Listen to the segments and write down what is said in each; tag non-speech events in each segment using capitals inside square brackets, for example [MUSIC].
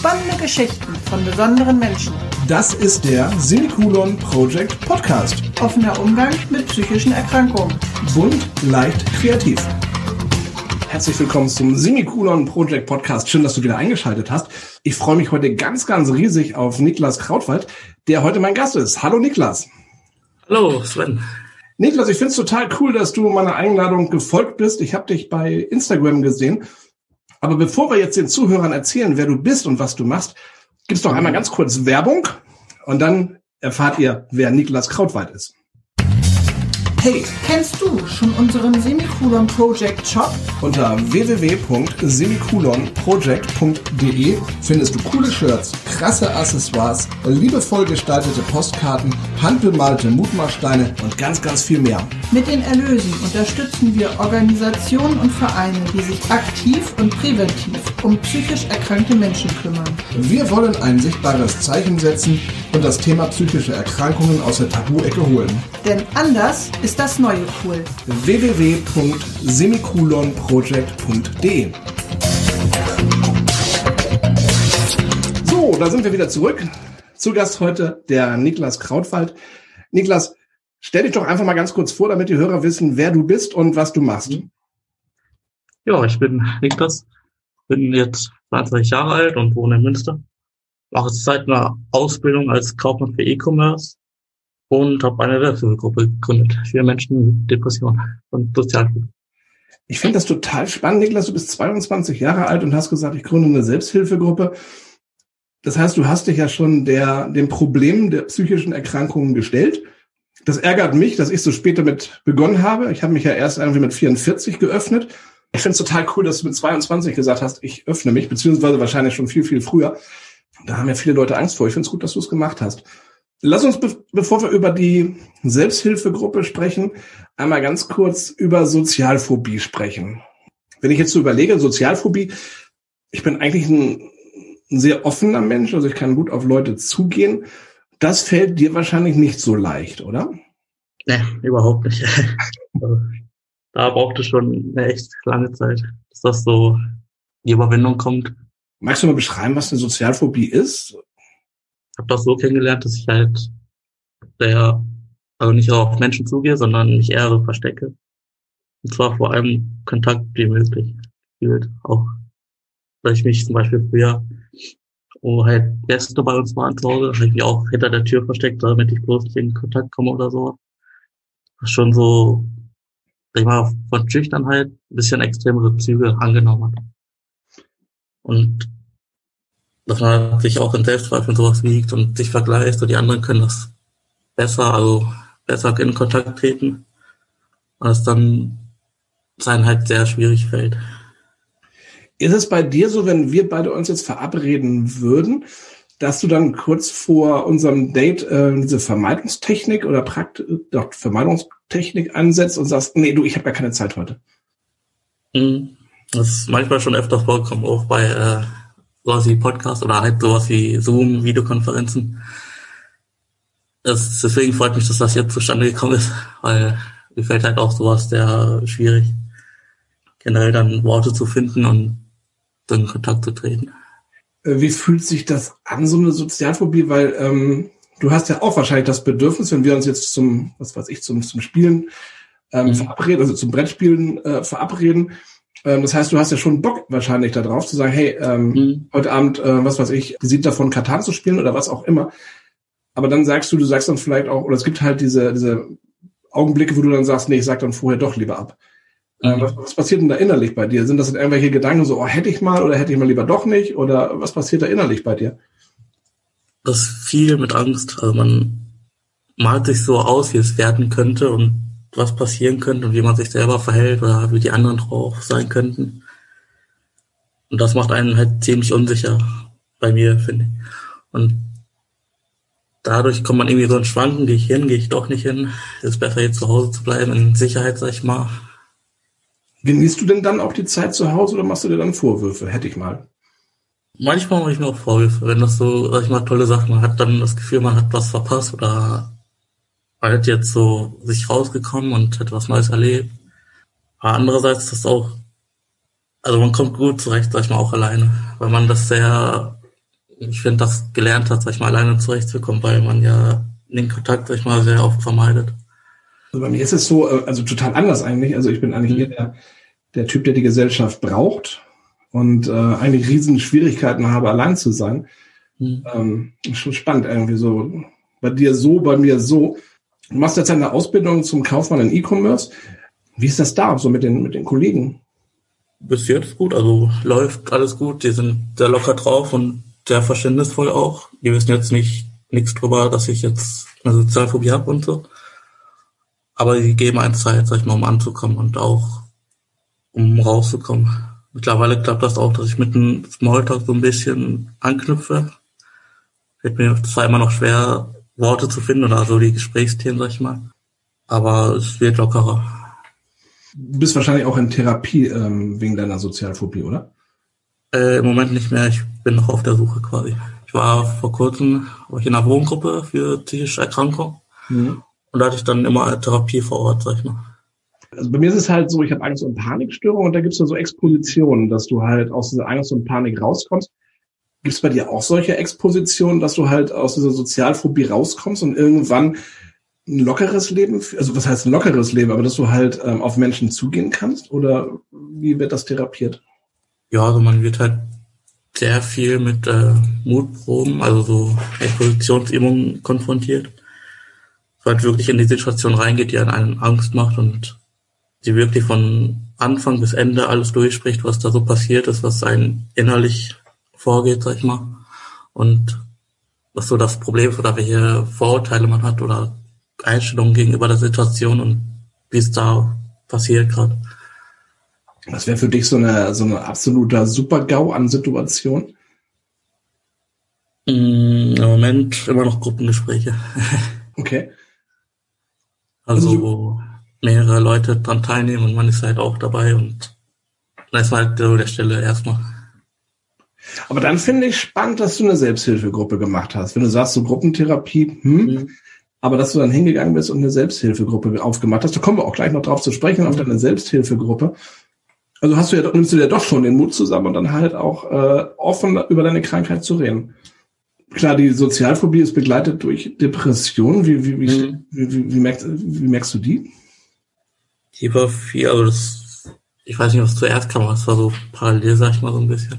Spannende Geschichten von besonderen Menschen. Das ist der Semikolon Project Podcast. Offener Umgang mit psychischen Erkrankungen. Bunt, leicht, kreativ. Herzlich willkommen zum Semikolon Project Podcast. Schön, dass du wieder eingeschaltet hast. Ich freue mich heute ganz, ganz riesig auf Niklas Krautwald, der heute mein Gast ist. Hallo Niklas. Hallo Sven. Niklas, ich finde es total cool, dass du meiner Einladung gefolgt bist. Ich habe dich bei Instagram gesehen. Aber bevor wir jetzt den Zuhörern erzählen, wer du bist und was du machst, gibt's doch einmal ganz kurz Werbung und dann erfahrt ihr, wer Niklas Krautwald ist. Hey, kennst du schon unseren Semikolon Project Shop? Unter www.semikolonproject.de findest du coole Shirts, krasse Accessoires, liebevoll gestaltete Postkarten, handbemalte Mutmachsteine und ganz, ganz viel mehr. Mit den Erlösen unterstützen wir Organisationen und Vereine, die sich aktiv und präventiv um psychisch erkrankte Menschen kümmern. Wir wollen ein sichtbares Zeichen setzen und das Thema psychische Erkrankungen aus der Tabu-Ecke holen. Denn anders ist das neue cool. www.semikolonproject.de So, da sind wir wieder zurück. Zu Gast heute der Niklas Krautwald. Niklas, stell dich doch einfach mal ganz kurz vor, damit die Hörer wissen, wer du bist und was du machst. Ja, ich bin Niklas, bin jetzt 20 Jahre alt und wohne in Münster. Mache seit einer Ausbildung als Kaufmann für E-Commerce und habe eine Selbsthilfegruppe gegründet für Menschen mit Depressionen und Sozialhilfe. Ich finde das total spannend, Niklas. Du bist 22 Jahre alt und hast gesagt, ich gründe eine Selbsthilfegruppe. Das heißt, du hast dich ja schon der, dem Problem der psychischen Erkrankungen gestellt. Das ärgert mich, dass ich so spät damit begonnen habe. Ich habe mich ja erst irgendwie mit 44 geöffnet. Ich finde es total cool, dass du mit 22 gesagt hast, ich öffne mich, beziehungsweise wahrscheinlich schon viel, viel früher. Da haben ja viele Leute Angst vor. Ich finde es gut, dass du es gemacht hast. Lass uns, be bevor wir über die Selbsthilfegruppe sprechen, einmal ganz kurz über Sozialphobie sprechen. Wenn ich jetzt so überlege, Sozialphobie, ich bin eigentlich ein, ein sehr offener Mensch, also ich kann gut auf Leute zugehen. Das fällt dir wahrscheinlich nicht so leicht, oder? Nee, überhaupt nicht. [LAUGHS] da brauchte schon eine echt lange Zeit, dass das so die Überwindung kommt. Magst du mal beschreiben, was eine Sozialphobie ist? habe das so kennengelernt, dass ich halt der, also nicht auf Menschen zugehe, sondern mich eher verstecke. Und zwar vor allem Kontakt wie möglich gefühlt. Auch, weil ich mich zum Beispiel früher, wo halt Gäste bei uns waren zu Hause, habe ich mich auch hinter der Tür versteckt, damit ich bloß nicht in Kontakt komme oder so. Was schon so, sag ich mal, von Schüchternheit ein bisschen extremere Züge angenommen hat. Und dass man sich auch in Selbstzweifeln sowas wiegt und sich vergleicht und die anderen können das besser, also besser in Kontakt treten, was dann sein halt sehr schwierig fällt. Ist es bei dir so, wenn wir beide uns jetzt verabreden würden, dass du dann kurz vor unserem Date äh, diese Vermeidungstechnik oder Prakt doch, Vermeidungstechnik ansetzt und sagst, nee, du, ich habe gar keine Zeit heute? Hm, das ist manchmal schon öfter vorgekommen, auch bei äh, sowas wie Podcast oder halt sowas wie Zoom, Videokonferenzen. Das, deswegen freut mich, dass das jetzt zustande gekommen ist, weil mir fällt halt auch sowas sehr schwierig, generell dann Worte zu finden und in Kontakt zu treten. Äh, wie fühlt sich das an, so eine Sozialphobie? Weil ähm, du hast ja auch wahrscheinlich das Bedürfnis, wenn wir uns jetzt zum, was weiß ich, zum, zum Spielen ähm, mhm. verabreden, also zum Brettspielen äh, verabreden, ähm, das heißt, du hast ja schon Bock wahrscheinlich darauf zu sagen, hey, ähm, mhm. heute Abend, äh, was weiß ich, sieht davon Katan zu spielen oder was auch immer. Aber dann sagst du, du sagst dann vielleicht auch, oder es gibt halt diese, diese Augenblicke, wo du dann sagst, nee, ich sag dann vorher doch lieber ab. Äh, mhm. was, was, passiert denn da innerlich bei dir? Sind das dann irgendwelche Gedanken so, oh, hätte ich mal oder hätte ich mal lieber doch nicht? Oder was passiert da innerlich bei dir? Das ist viel mit Angst. Also man malt sich so aus, wie es werden könnte und was passieren könnte und wie man sich selber verhält oder wie die anderen drauf sein könnten. Und das macht einen halt ziemlich unsicher bei mir, finde ich. Und dadurch kommt man irgendwie so ein Schwanken, gehe ich hin, gehe ich doch nicht hin. Ist besser jetzt zu Hause zu bleiben, in Sicherheit, sag ich mal. Genießt du denn dann auch die Zeit zu Hause oder machst du dir dann Vorwürfe? Hätte ich mal. Manchmal mache ich mir auch Vorwürfe, wenn das so, sag ich mal, tolle Sachen, man hat dann das Gefühl, man hat was verpasst oder halt jetzt so sich rausgekommen und hat was Neues erlebt. Aber andererseits ist das auch, also man kommt gut zurecht, sag ich mal, auch alleine, weil man das sehr ich finde, das gelernt hat, sag ich mal, alleine zurechtzukommen, weil man ja den Kontakt, sag ich mal, sehr oft vermeidet. Also bei mir ist es so, äh, also total anders eigentlich. Also ich bin eigentlich mhm. eher der, der Typ, der die Gesellschaft braucht und äh, eigentlich riesen Schwierigkeiten habe, allein zu sein. Mhm. Ähm, schon spannend irgendwie so. Bei dir so, bei mir so. Du machst jetzt eine Ausbildung zum Kaufmann in E-Commerce. Wie ist das da, so mit den, mit den Kollegen? Bis jetzt gut, also läuft alles gut. Die sind sehr locker drauf und sehr verständnisvoll auch. Die wissen jetzt nicht nichts drüber, dass ich jetzt eine Sozialphobie habe und so. Aber die geben einen Zeit, sag ich mal, um anzukommen und auch um rauszukommen. Mittlerweile klappt das auch, dass ich mit dem Smalltalk so ein bisschen anknüpfe. Fällt mir zwar immer noch schwer, Worte zu finden oder so die Gesprächsthemen, sag ich mal. Aber es wird lockerer. Du bist wahrscheinlich auch in Therapie ähm, wegen deiner Sozialphobie, oder? Äh, Im Moment nicht mehr. Ich bin noch auf der Suche quasi. Ich war vor kurzem war ich in einer Wohngruppe für psychische Erkrankungen. Mhm. Und da hatte ich dann immer Therapie vor Ort, sag ich mal. Also bei mir ist es halt so, ich habe Angst- und Panikstörung und da gibt es ja so Expositionen, dass du halt aus dieser Angst und Panik rauskommst. Gibt es bei dir auch solche Expositionen, dass du halt aus dieser Sozialphobie rauskommst und irgendwann ein lockeres Leben, also was heißt ein lockeres Leben, aber dass du halt ähm, auf Menschen zugehen kannst? Oder wie wird das therapiert? Ja, also man wird halt sehr viel mit äh, Mutproben, also so Expositionsübungen konfrontiert. Weil halt wirklich in die Situation reingeht, die einen Angst macht und sie wirklich von Anfang bis Ende alles durchspricht, was da so passiert ist, was einen innerlich vorgeht, sag ich mal. Und was so das Problem ist oder welche Vorurteile man hat oder Einstellungen gegenüber der Situation und wie es da passiert gerade. Was wäre für dich so eine, so eine absoluter Super-GAU an Situation? Mm, Im Moment immer noch Gruppengespräche. [LAUGHS] Okay. Also, also wo mehrere Leute dran teilnehmen und man ist halt auch dabei und dann ist man halt so der Stelle erstmal. Aber dann finde ich spannend, dass du eine Selbsthilfegruppe gemacht hast. Wenn du sagst, so Gruppentherapie, hm, mhm. aber dass du dann hingegangen bist und eine Selbsthilfegruppe aufgemacht hast, da kommen wir auch gleich noch drauf zu sprechen, auf mhm. deine Selbsthilfegruppe. Also hast du ja, nimmst du ja doch schon den Mut zusammen und dann halt auch äh, offen über deine Krankheit zu reden. Klar, die Sozialphobie ist begleitet durch Depressionen. Wie, wie, wie, mhm. wie, wie, wie, merkst, wie merkst du die? Die war viel, also das, ich weiß nicht, was zuerst kam, aber es war so parallel, sag ich mal, so ein bisschen.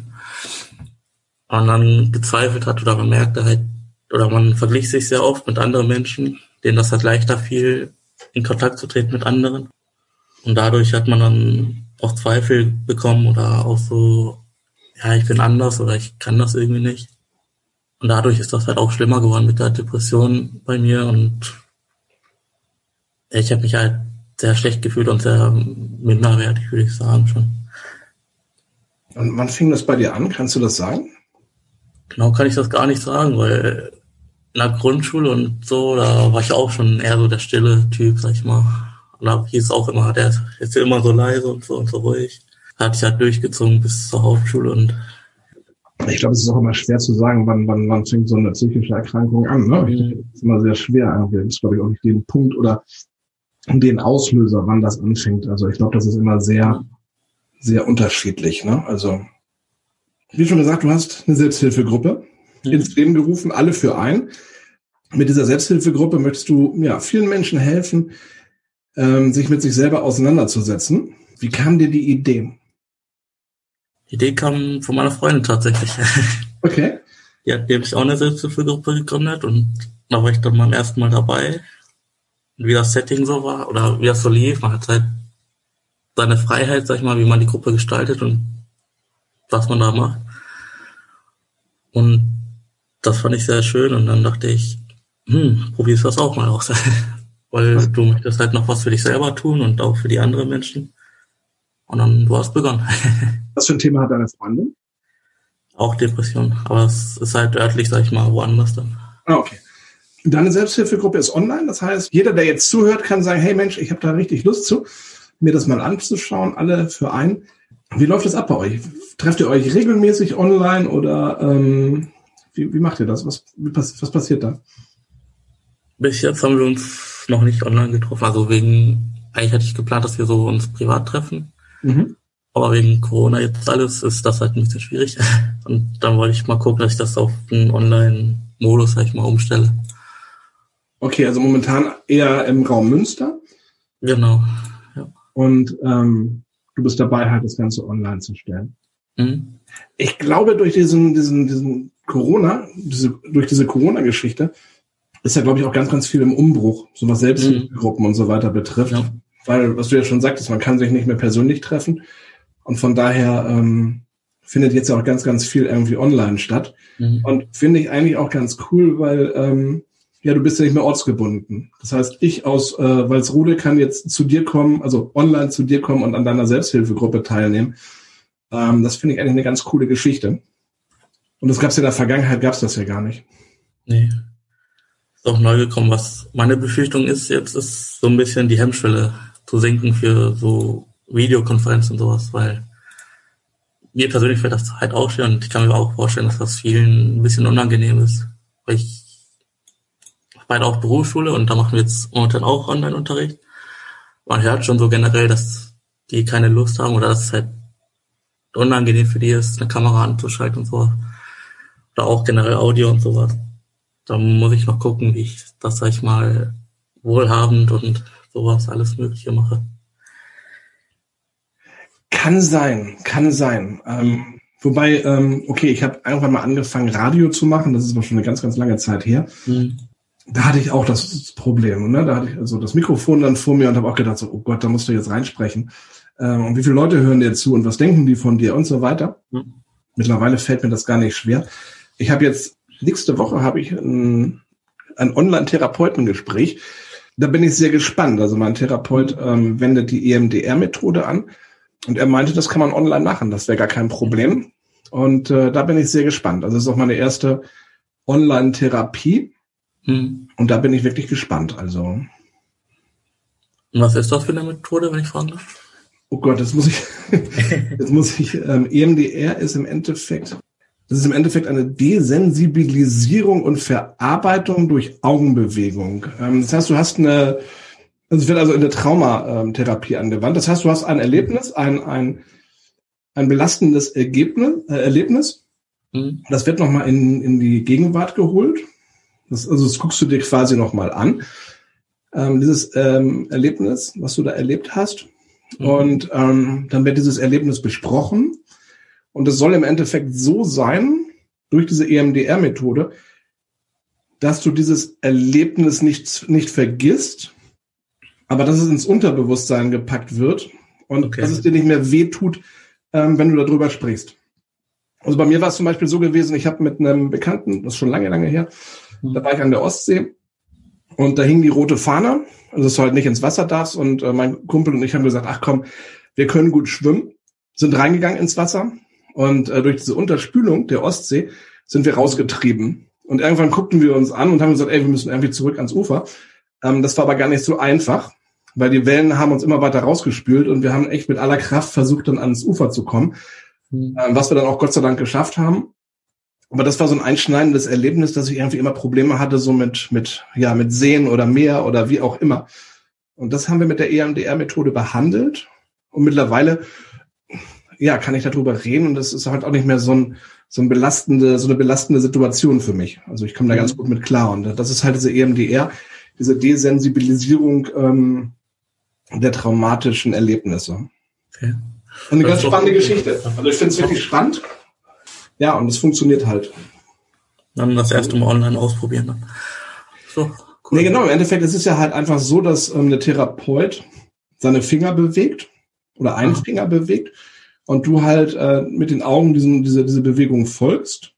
Und dann gezweifelt hat oder man merkte halt, oder man verglich sich sehr oft mit anderen Menschen, denen das halt leichter fiel, in Kontakt zu treten mit anderen. Und dadurch hat man dann auch Zweifel bekommen oder auch so, ja, ich bin anders oder ich kann das irgendwie nicht. Und dadurch ist das halt auch schlimmer geworden mit der Depression bei mir und ich habe mich halt sehr schlecht gefühlt und sehr minderwertig, würde ich sagen schon. Und wann fing das bei dir an? Kannst du das sagen? Genau kann ich das gar nicht sagen, weil in der Grundschule und so, da war ich auch schon eher so der stille Typ, sag ich mal. Und da hieß es auch immer, der ist immer so leise und so und so ruhig. Hat sich halt durchgezogen bis zur Hauptschule und ich glaube, es ist auch immer schwer zu sagen, wann, wann, wann fängt so eine psychische Erkrankung an. Ne? Mhm. ist immer sehr schwer. Es gibt, glaube ich, auch nicht den Punkt oder den Auslöser, wann das anfängt. Also ich glaube, das ist immer sehr, sehr unterschiedlich. Ne? Also, wie schon gesagt, du hast eine Selbsthilfegruppe mhm. ins Leben gerufen, alle für ein. Mit dieser Selbsthilfegruppe möchtest du ja vielen Menschen helfen, ähm, sich mit sich selber auseinanderzusetzen. Wie kam dir die Idee? Die Idee kam von meiner Freundin tatsächlich. [LAUGHS] Okay. Die hat nämlich auch eine Selbsthilfegruppe gegründet und da war ich dann beim ersten Mal dabei. Und wie das Setting so war oder wie das so lief, man hat halt seine Freiheit, sag ich mal, wie man die Gruppe gestaltet und was man da macht. Und das fand ich sehr schön und dann dachte ich, hm, probierst das auch mal aus. [LAUGHS] Weil du möchtest halt noch was für dich selber tun und auch für die anderen Menschen. Und dann du hast begonnen. [LAUGHS] Was für ein Thema hat deine Freundin? Auch Depression, aber es ist halt örtlich, sag ich mal, woanders dann. Ah, okay. Deine Selbsthilfegruppe ist online, das heißt, jeder, der jetzt zuhört, kann sagen, hey Mensch, ich habe da richtig Lust zu, mir das mal anzuschauen, alle für ein. Wie läuft es ab bei euch? Trefft ihr euch regelmäßig online oder ähm, wie, wie macht ihr das? Was, was passiert da? Bis jetzt haben wir uns noch nicht online getroffen. Also wegen, eigentlich hatte ich geplant, dass wir so uns privat treffen. Mhm. Aber wegen Corona jetzt alles ist das halt ein bisschen schwierig. [LAUGHS] Und dann wollte ich mal gucken, dass ich das auf einen Online-Modus, sag ich mal, umstelle. Okay, also momentan eher im Raum Münster. Genau. Ja. Und ähm, du bist dabei, halt das Ganze online zu stellen. Mhm. Ich glaube, durch diesen, diesen, diesen Corona, diese, durch diese Corona-Geschichte, ist ja, glaube ich, auch ganz, ganz viel im Umbruch, so was Selbsthilfegruppen mhm. und so weiter betrifft. Ja. Weil, was du ja schon sagtest, man kann sich nicht mehr persönlich treffen. Und von daher ähm, findet jetzt ja auch ganz, ganz viel irgendwie online statt. Mhm. Und finde ich eigentlich auch ganz cool, weil ähm, ja, du bist ja nicht mehr ortsgebunden. Das heißt, ich aus äh, Walsrode kann jetzt zu dir kommen, also online zu dir kommen und an deiner Selbsthilfegruppe teilnehmen. Ähm, das finde ich eigentlich eine ganz coole Geschichte. Und das gab es ja in der Vergangenheit, gab es das ja gar nicht. Nee. Ist auch neu gekommen. Was meine Befürchtung ist jetzt, ist so ein bisschen die Hemmschwelle zu senken für so Videokonferenzen und sowas, weil mir persönlich fällt das halt auch schwer und ich kann mir auch vorstellen, dass das vielen ein bisschen unangenehm ist. Weil ich beide auch Berufsschule und da machen wir jetzt momentan auch Online-Unterricht. Man hört schon so generell, dass die keine Lust haben oder dass es halt unangenehm für die ist, eine Kamera anzuschalten und sowas. Oder auch generell Audio und sowas. Da muss ich noch gucken, wie ich das, sag ich mal, wohlhabend und sowas alles Mögliche mache. Kann sein, kann sein. Ähm, wobei, ähm, okay, ich habe irgendwann mal angefangen, Radio zu machen. Das ist aber schon eine ganz, ganz lange Zeit her. Mhm. Da hatte ich auch das Problem. Ne? Da hatte ich also das Mikrofon dann vor mir und habe auch gedacht, so, oh Gott, da musst du jetzt reinsprechen. Ähm, und wie viele Leute hören dir zu und was denken die von dir und so weiter. Mhm. Mittlerweile fällt mir das gar nicht schwer. Ich habe jetzt, nächste Woche habe ich ein, ein Online-Therapeutengespräch. Da bin ich sehr gespannt. Also mein Therapeut ähm, wendet die EMDR-Methode an und er meinte, das kann man online machen, das wäre gar kein Problem. Und äh, da bin ich sehr gespannt. Also das ist auch meine erste Online-Therapie. Hm. Und da bin ich wirklich gespannt. Also. Und was ist das für eine Methode, wenn ich fragen darf? Oh Gott, das muss ich. [LAUGHS] das muss ich. Ähm, EMDR ist im Endeffekt. Das ist im Endeffekt eine Desensibilisierung und Verarbeitung durch Augenbewegung. Ähm, das heißt, du hast eine also es wird also in der Traumatherapie angewandt. Das heißt, du hast ein Erlebnis, ein, ein, ein belastendes Ergebnis, äh, Erlebnis. Mhm. Das wird nochmal in, in die Gegenwart geholt. Das, also das guckst du dir quasi nochmal an. Ähm, dieses ähm, Erlebnis, was du da erlebt hast. Mhm. Und ähm, dann wird dieses Erlebnis besprochen. Und es soll im Endeffekt so sein, durch diese EMDR-Methode, dass du dieses Erlebnis nicht, nicht vergisst, aber dass es ins Unterbewusstsein gepackt wird und okay. dass es dir nicht mehr wehtut, ähm, wenn du darüber sprichst. Also bei mir war es zum Beispiel so gewesen, ich habe mit einem Bekannten, das ist schon lange, lange her, mhm. da war ich an der Ostsee und da hing die rote Fahne, also dass du halt nicht ins Wasser darfst und äh, mein Kumpel und ich haben gesagt, ach komm, wir können gut schwimmen, sind reingegangen ins Wasser und äh, durch diese Unterspülung der Ostsee sind wir rausgetrieben. Und irgendwann guckten wir uns an und haben gesagt, ey, wir müssen irgendwie zurück ans Ufer. Ähm, das war aber gar nicht so einfach weil die Wellen haben uns immer weiter rausgespült und wir haben echt mit aller Kraft versucht, dann ans Ufer zu kommen, mhm. was wir dann auch Gott sei Dank geschafft haben. Aber das war so ein einschneidendes Erlebnis, dass ich irgendwie immer Probleme hatte, so mit, mit, ja, mit Sehen oder Meer oder wie auch immer. Und das haben wir mit der EMDR-Methode behandelt. Und mittlerweile, ja, kann ich darüber reden und das ist halt auch nicht mehr so ein, so ein belastende, so eine belastende Situation für mich. Also ich komme da mhm. ganz gut mit klar. Und das ist halt diese EMDR, diese Desensibilisierung, ähm, der traumatischen Erlebnisse. Okay. Und eine ganz spannende Geschichte. Also ich finde es wirklich spannend. Ja, und es funktioniert halt. Dann das erste Mal online ausprobieren. Dann. So, cool. Nee, genau. Im Endeffekt ist es ja halt einfach so, dass ähm, der Therapeut seine Finger bewegt oder einen Ach. Finger bewegt und du halt äh, mit den Augen diesen, diese, diese Bewegung folgst.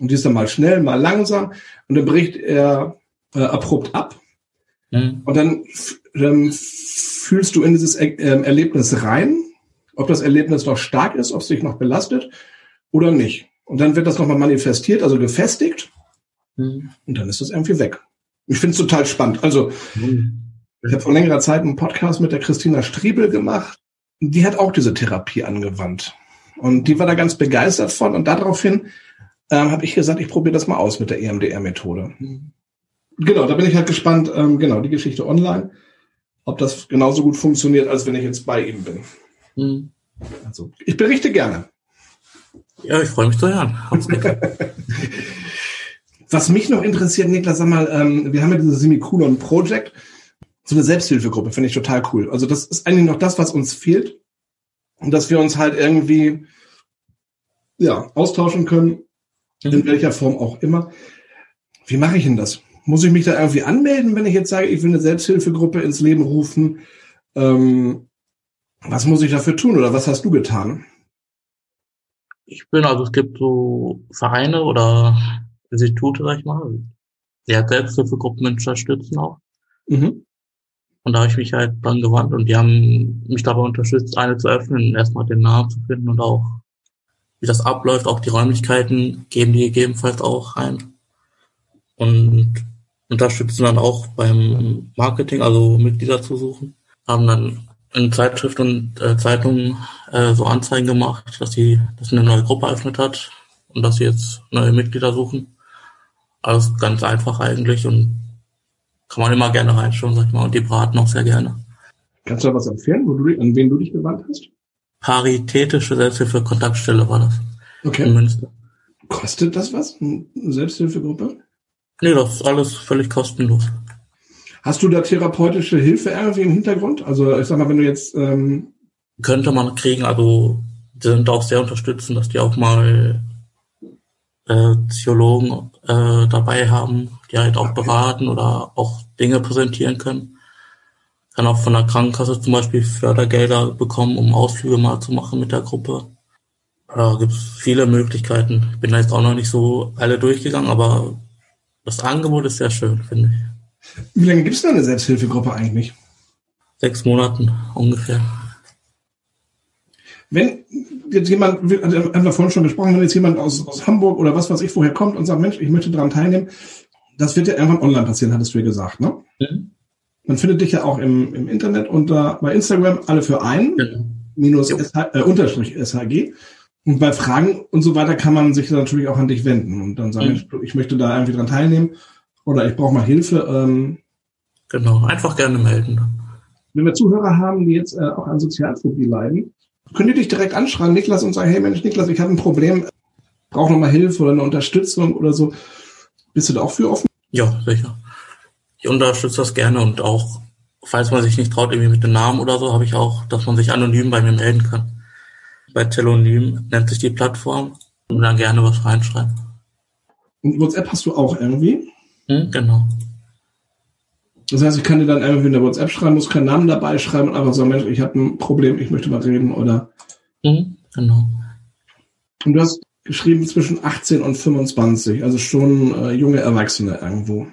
Und die ist dann mal schnell, mal langsam und dann bricht er äh, abrupt ab. Mhm. Und dann ähm, fühlst du in dieses er äh, Erlebnis rein, ob das Erlebnis noch stark ist, ob es dich noch belastet oder nicht. Und dann wird das nochmal manifestiert, also gefestigt. Mhm. Und dann ist das irgendwie weg. Ich finde es total spannend. Also, mhm. ich habe vor längerer Zeit einen Podcast mit der Christina Striebel gemacht. Die hat auch diese Therapie angewandt. Und die war da ganz begeistert von. Und daraufhin ähm, habe ich gesagt, ich probiere das mal aus mit der EMDR-Methode. Mhm. Genau, da bin ich halt gespannt. Ähm, genau, die Geschichte online ob das genauso gut funktioniert, als wenn ich jetzt bei ihm bin. Hm. Also, ich berichte gerne. Ja, ich freue mich zu hören. [LAUGHS] Was mich noch interessiert, Niklas, sag mal, ähm, wir haben ja dieses Semikolon Project, so eine Selbsthilfegruppe, finde ich total cool. Also das ist eigentlich noch das, was uns fehlt. Und dass wir uns halt irgendwie ja, austauschen können, mhm. in welcher Form auch immer. Wie mache ich denn das? Muss ich mich da irgendwie anmelden, wenn ich jetzt sage, ich will eine Selbsthilfegruppe ins Leben rufen? Ähm, was muss ich dafür tun oder was hast du getan? Ich bin, also es gibt so Vereine oder Institute, sag ich mal, die halt Selbsthilfegruppen unterstützen auch. Mhm. Und da habe ich mich halt dran gewandt und die haben mich dabei unterstützt, eine zu öffnen, erstmal den Namen zu finden und auch wie das abläuft, auch die Räumlichkeiten geben die gegebenenfalls auch rein. Und unterstützen dann auch beim Marketing, also Mitglieder zu suchen. Haben dann in Zeitschrift und äh, Zeitungen äh, so Anzeigen gemacht, dass sie, dass eine neue Gruppe eröffnet hat und dass sie jetzt neue Mitglieder suchen. Alles ganz einfach eigentlich und kann man immer gerne reinschauen, sag ich mal, und die braten auch sehr gerne. Kannst du da was empfehlen, wo du, an wen du dich gewandt hast? Paritätische Selbsthilfe-Kontaktstelle war das. Okay. In Münster. Kostet das was? Eine Selbsthilfegruppe? Nee, das ist alles völlig kostenlos. Hast du da therapeutische Hilfe irgendwie im Hintergrund? Also ich sag mal, wenn du jetzt ähm könnte man kriegen, also die sind auch sehr unterstützend, dass die auch mal äh, Psychologen äh, dabei haben, die halt auch beraten oder auch Dinge präsentieren können. Kann auch von der Krankenkasse zum Beispiel Fördergelder bekommen, um Ausflüge mal zu machen mit der Gruppe. Da gibt es viele Möglichkeiten. Ich bin da jetzt auch noch nicht so alle durchgegangen, aber das Angebot ist sehr schön, finde ich. Wie lange gibt es denn eine Selbsthilfegruppe eigentlich? Sechs Monaten ungefähr. Wenn jetzt jemand, wir haben wir vorhin schon gesprochen, wenn jetzt jemand aus, aus Hamburg oder was weiß ich woher kommt und sagt, Mensch, ich möchte daran teilnehmen, das wird ja irgendwann online passieren, hattest du ja gesagt, ne? Mhm. Man findet dich ja auch im, im Internet unter bei Instagram alle für ein, genau. minus SH, äh, unterstrich SHG. Und bei Fragen und so weiter kann man sich natürlich auch an dich wenden und dann sagen, mhm. ich möchte da irgendwie dran teilnehmen oder ich brauche mal Hilfe. Ähm, genau, einfach gerne melden. Wenn wir Zuhörer haben, die jetzt äh, auch an Sozialphobie leiden, können die dich direkt anschreiben, Niklas, und sagen, hey Mensch, Niklas, ich habe ein Problem, brauche nochmal Hilfe oder eine Unterstützung oder so. Bist du da auch für offen? Ja, sicher. Ich unterstütze das gerne und auch, falls man sich nicht traut, irgendwie mit dem Namen oder so, habe ich auch, dass man sich anonym bei mir melden kann. Bei Telonym nennt sich die Plattform und dann gerne was reinschreiben. Und WhatsApp hast du auch irgendwie? Hm, genau. Das heißt, ich kann dir dann einfach in der WhatsApp schreiben, muss keinen Namen dabei schreiben und einfach sagen, Mensch, ich habe ein Problem, ich möchte mal reden oder. Mhm, genau. Und du hast geschrieben zwischen 18 und 25, also schon äh, junge Erwachsene irgendwo.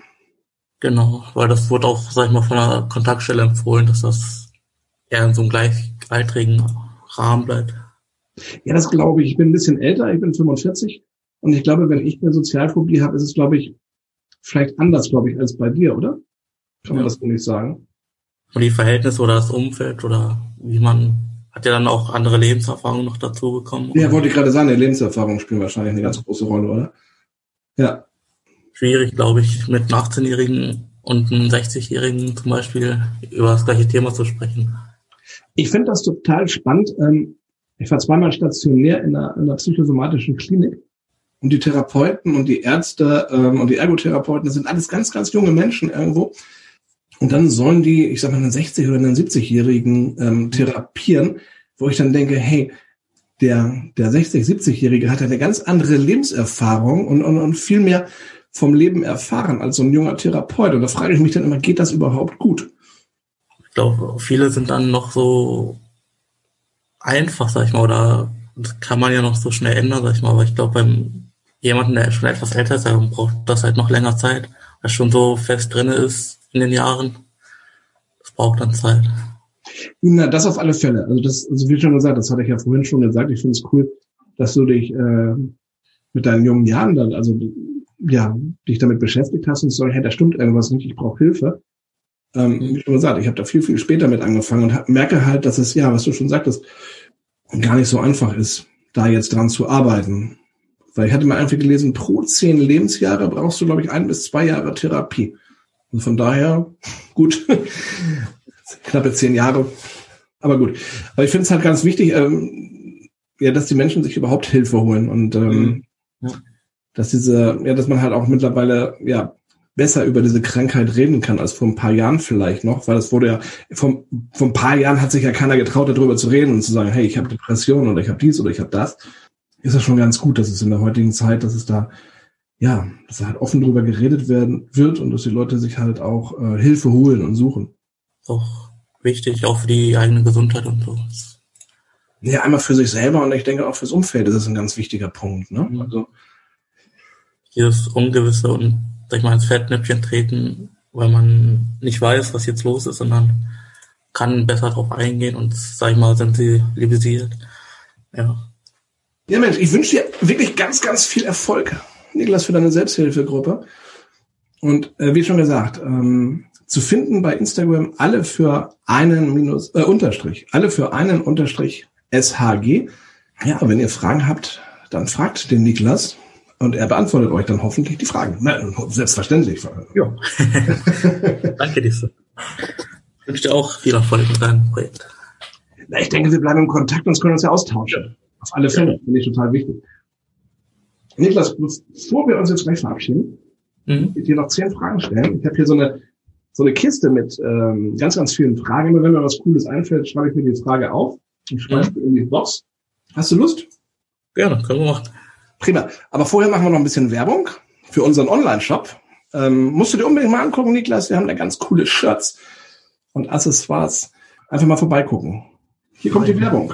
Genau, weil das wurde auch, sag ich mal, von der Kontaktstelle empfohlen, dass das eher in so einem gleichaltrigen Rahmen bleibt. Ja, das glaube ich. Ich bin ein bisschen älter, ich bin 45 und ich glaube, wenn ich eine Sozialphobie habe, ist es, glaube ich, vielleicht anders, glaube ich, als bei dir, oder? Kann man das wohl nicht sagen? Und die Verhältnisse oder das Umfeld oder wie man hat ja dann auch andere Lebenserfahrungen noch dazu bekommen. Ja, wollte ich gerade sagen, die Lebenserfahrungen spielen wahrscheinlich eine ganz große Rolle, oder? Ja. Schwierig, glaube ich, mit einem 18-Jährigen und einem 60-Jährigen zum Beispiel über das gleiche Thema zu sprechen. Ich finde das total spannend. Ähm, ich war zweimal stationär in einer, in einer psychosomatischen Klinik und die Therapeuten und die Ärzte ähm, und die Ergotherapeuten, das sind alles ganz, ganz junge Menschen irgendwo. Und dann sollen die, ich sag mal, einen 60- oder einen 70-Jährigen ähm, therapieren, wo ich dann denke, hey, der, der 60-, 70-Jährige hat eine ganz andere Lebenserfahrung und, und, und viel mehr vom Leben erfahren als so ein junger Therapeut. Und da frage ich mich dann immer, geht das überhaupt gut? Ich glaube, viele sind dann noch so einfach, sag ich mal, oder das kann man ja noch so schnell ändern, sag ich mal, aber ich glaube, beim jemanden, der schon etwas älter ist, der braucht das halt noch länger Zeit, der schon so fest drin ist in den Jahren. Das braucht dann Zeit. Na, das auf alle Fälle. Also das, also wie schon gesagt, das hatte ich ja vorhin schon gesagt, ich finde es cool, dass du dich äh, mit deinen jungen Jahren dann, also ja, dich damit beschäftigt hast und so, hey, da stimmt irgendwas nicht, ich brauche Hilfe. Ähm, wie schon gesagt, ich habe da viel, viel später mit angefangen und merke halt, dass es, ja, was du schon sagtest, gar nicht so einfach ist, da jetzt dran zu arbeiten. Weil ich hatte mal einfach gelesen, pro zehn Lebensjahre brauchst du, glaube ich, ein bis zwei Jahre Therapie. Und von daher, gut, [LAUGHS] knappe zehn Jahre Aber gut. Aber ich finde es halt ganz wichtig, ähm, ja, dass die Menschen sich überhaupt Hilfe holen und ähm, mhm. ja. dass diese, ja, dass man halt auch mittlerweile ja besser über diese Krankheit reden kann als vor ein paar Jahren vielleicht noch, weil es wurde ja vor, vor ein paar Jahren hat sich ja keiner getraut, darüber zu reden und zu sagen, hey, ich habe Depression oder ich habe dies oder ich habe das. Ist das schon ganz gut, dass es in der heutigen Zeit, dass es da ja, dass halt offen darüber geredet werden wird und dass die Leute sich halt auch äh, Hilfe holen und suchen. Auch wichtig, auch für die eigene Gesundheit und so. Ja, einmal für sich selber und ich denke auch fürs Umfeld ist es ein ganz wichtiger Punkt. Ne? Mhm. Also dieses Ungewisse und sag ich mal ins Fettnäpfchen treten, weil man nicht weiß, was jetzt los ist, sondern kann besser darauf eingehen und sag ich mal sensibilisiert. Ja. Ja, Mensch, ich wünsche dir wirklich ganz, ganz viel Erfolg Niklas, für deine Selbsthilfegruppe. Und äh, wie schon gesagt, ähm, zu finden bei Instagram alle für einen Minus, äh, Unterstrich, alle für einen Unterstrich SHG. Ja, wenn ihr Fragen habt, dann fragt den Niklas und er beantwortet euch dann hoffentlich die Fragen. Na, selbstverständlich. Ja. [LAUGHS] Danke dir. Ich wünsche dir auch viel Erfolg mit deinem Projekt. Na, ich denke, wir bleiben im Kontakt und können uns ja austauschen. Auf alle Fälle, ja. finde ich total wichtig. Niklas, bevor wir uns jetzt gleich verabschieden, mhm. ich dir noch zehn Fragen stellen. Ich habe hier so eine so eine Kiste mit ähm, ganz, ganz vielen Fragen. Immer wenn mir was Cooles einfällt, schreibe ich mir die Frage auf und schreibe mhm. in die Box. Hast du Lust? Gerne, können wir machen. Prima. Aber vorher machen wir noch ein bisschen Werbung für unseren Online-Shop. Ähm, musst du dir unbedingt mal angucken, Niklas. Wir haben da ganz coole Shirts und Accessoires. Einfach mal vorbeigucken. Hier kommt die Werbung.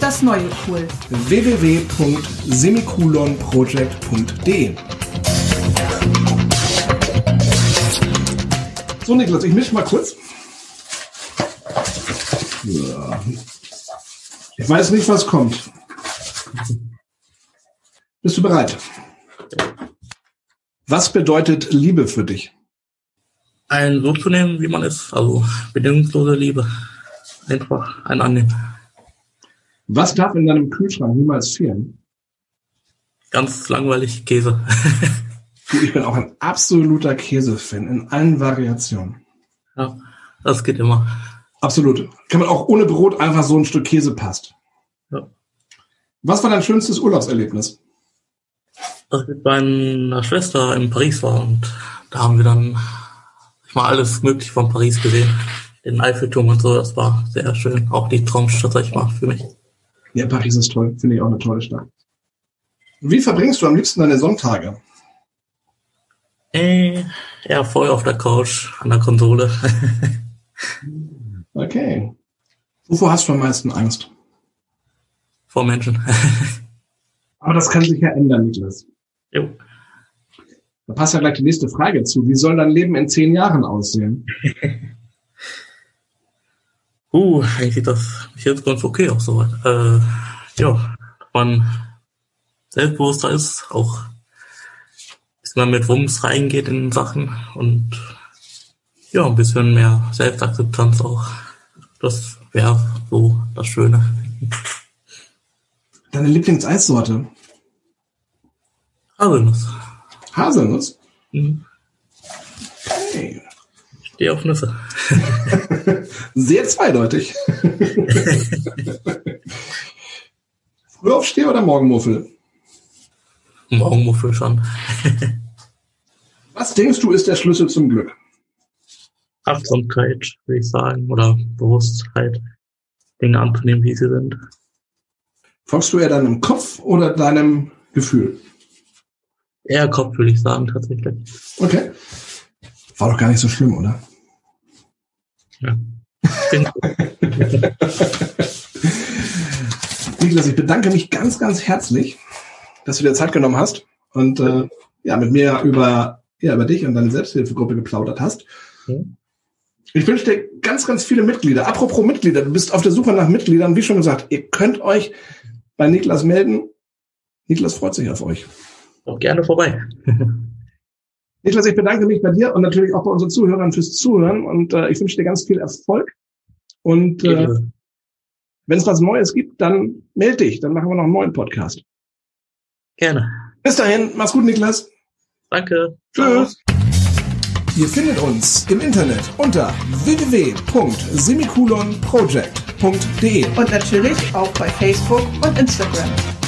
ist das neue cool. www.semikolonproject.de So, Niklas, ich mische mal kurz. Ich weiß nicht, was kommt. Bist du bereit? Was bedeutet Liebe für dich? Ein so zu nehmen, wie man ist. Also bedingungslose Liebe. Einfach ein Annehmen. Was darf in deinem Kühlschrank niemals fehlen? Ganz langweilig Käse. [LAUGHS] ich bin auch ein absoluter Käsefan in allen Variationen. Ja, das geht immer. Absolut. Kann man auch ohne Brot einfach so ein Stück Käse passt. Ja. Was war dein schönstes Urlaubserlebnis? Dass ich bei meiner Schwester in Paris war und da haben wir dann mal alles mögliche von Paris gesehen. Den Eiffelturm und so, das war sehr schön. Auch die Traumstadt, sag ich mal, für mich. Ja, Paris ist toll. Finde ich auch eine tolle Stadt. Wie verbringst du am liebsten deine Sonntage? Äh, ja, voll auf der Couch, an der Konsole. [LAUGHS] okay. Wovor hast du am meisten Angst? Vor Menschen. [LAUGHS] Aber das kann sich ja ändern, Niklas. Jo. Da passt ja gleich die nächste Frage zu. Wie soll dein Leben in zehn Jahren aussehen? [LAUGHS] Uh, eigentlich sieht das jetzt ganz okay auch so. Äh, ja, man selbstbewusster ist, auch dass man mit Wumms reingeht in Sachen und ja, ein bisschen mehr Selbstakzeptanz auch. Das wäre so das Schöne. Deine Lieblingseissorte? Haselnuss. Haselnuss? Mhm. Okay. Stehe auf Nüsse. Sehr zweideutig. [LAUGHS] Frühaufsteher oder Morgenmuffel? Morgenmuffel schon. [LAUGHS] Was denkst du, ist der Schlüssel zum Glück? Achtsamkeit, würde ich sagen, oder Bewusstheit, Dinge anzunehmen, wie sie sind. Folgst du eher deinem Kopf oder deinem Gefühl? Eher Kopf, würde ich sagen, tatsächlich. Okay. War doch gar nicht so schlimm, oder? Ja. [LAUGHS] Niklas, ich bedanke mich ganz, ganz herzlich, dass du dir Zeit genommen hast und äh, ja, mit mir über, ja, über dich und deine Selbsthilfegruppe geplaudert hast. Ich wünsche dir ganz, ganz viele Mitglieder. Apropos Mitglieder, du bist auf der Suche nach Mitgliedern. Wie schon gesagt, ihr könnt euch bei Niklas melden. Niklas freut sich auf euch. Auch gerne vorbei. [LAUGHS] Niklas, ich bedanke mich bei dir und natürlich auch bei unseren Zuhörern fürs Zuhören und äh, ich wünsche dir ganz viel Erfolg. Und äh, wenn es was Neues gibt, dann melde dich, dann machen wir noch einen neuen Podcast. Gerne. Bis dahin, mach's gut, Niklas. Danke. Tschüss. Ihr findet uns im Internet unter www.semikolonproject.de Und natürlich auch bei Facebook und Instagram.